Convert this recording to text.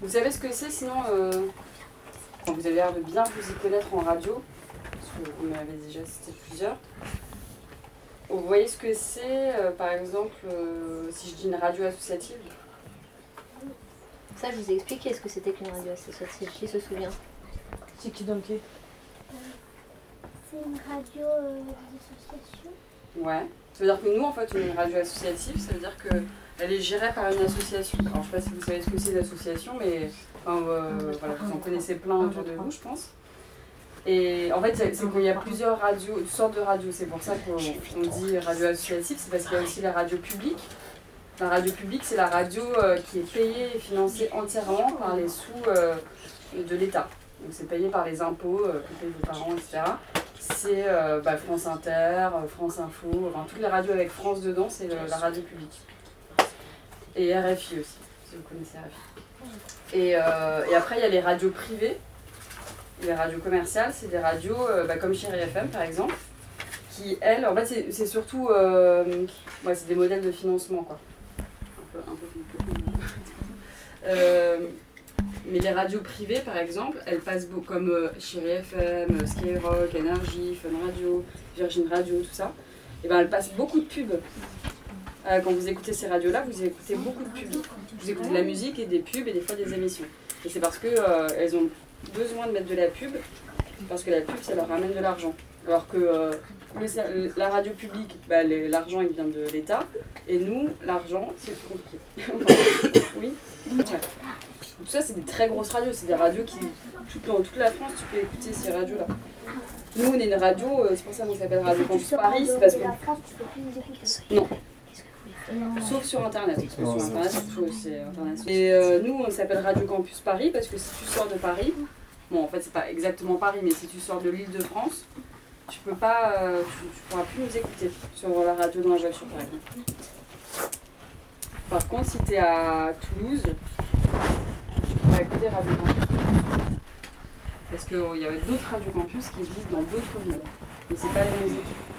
Vous savez ce que c'est sinon euh, Vous avez l'air de bien vous y connaître en radio, parce que vous m'avez déjà cité plusieurs. Vous voyez ce que c'est, euh, par exemple, euh, si je dis une radio associative? Ça, je vous ai expliqué ce que c'était qu'une radio associative. Qui se souvient C'est qui donc qui? C'est une radio euh, d'association. Ouais. Ça veut dire que nous, en fait, on est une radio associative, ça veut dire qu'elle est gérée par une association. Alors, je sais pas si vous savez ce que c'est l'association, mais enfin, euh, voilà, vous en connaissez plein autour de vous, je pense. Et en fait, c'est qu'il y a plusieurs radios, toutes sortes de radios. C'est pour ça qu'on on dit radio associative, c'est parce qu'il y a aussi la radio publique. La radio publique, c'est la radio euh, qui est payée et financée entièrement par les sous euh, de l'État. Donc c'est payé par les impôts que payent vos parents, etc. C'est bah, France Inter, France Info, enfin toutes les radios avec France dedans, c'est la radio publique. Et RFI aussi, si vous connaissez RFI. Et, euh, et après, il y a les radios privées. Les radios commerciales, c'est des radios euh, bah, comme Chéri FM par exemple, qui elles, en fait, c'est- surtout euh, ouais, c'est des modèles de financement quoi. Un peu, un mais les radios privées, par exemple, elles passent beaucoup, comme euh, Chéri FM, Skyrock, Energy, Fun Radio, Virgin Radio, tout ça. Et ben elles passent beaucoup de pubs. Euh, quand vous écoutez ces radios-là, vous écoutez beaucoup de pubs. Vous écoutez de la musique et des pubs et des fois des émissions. Et c'est parce que euh, elles ont besoin de mettre de la pub, parce que la pub, ça leur ramène de l'argent. Alors que euh, la radio publique, bah, l'argent il vient de l'État, et nous, l'argent, c'est plus compliqué. oui. Ouais. Tout ça, c'est des très grosses radios. C'est des radios qui, tout, dans toute la France, tu peux écouter ces radios-là. Nous, on est une radio, c'est pour ça qu'on s'appelle Radio Campus Paris, c'est parce que la France, tu peux plus nous écouter. non. Sauf sur internet. Parce que sur internet, c'est tout- c'est international. Et euh, nous, on s'appelle Radio Campus Paris parce que si tu sors de Paris, bon, en fait, c'est pas exactement Paris, mais si tu sors de l'île de France, tu peux pas, euh, tu, tu pourras plus nous écouter sur la radio dans la voiture, par exemple. Par contre, si tu es à Toulouse, tu pourras écouter Radio Campus. Parce qu'il y avait d'autres Radio Campus qui existent dans d'autres villes. Mais c'est pas les mêmes équipes.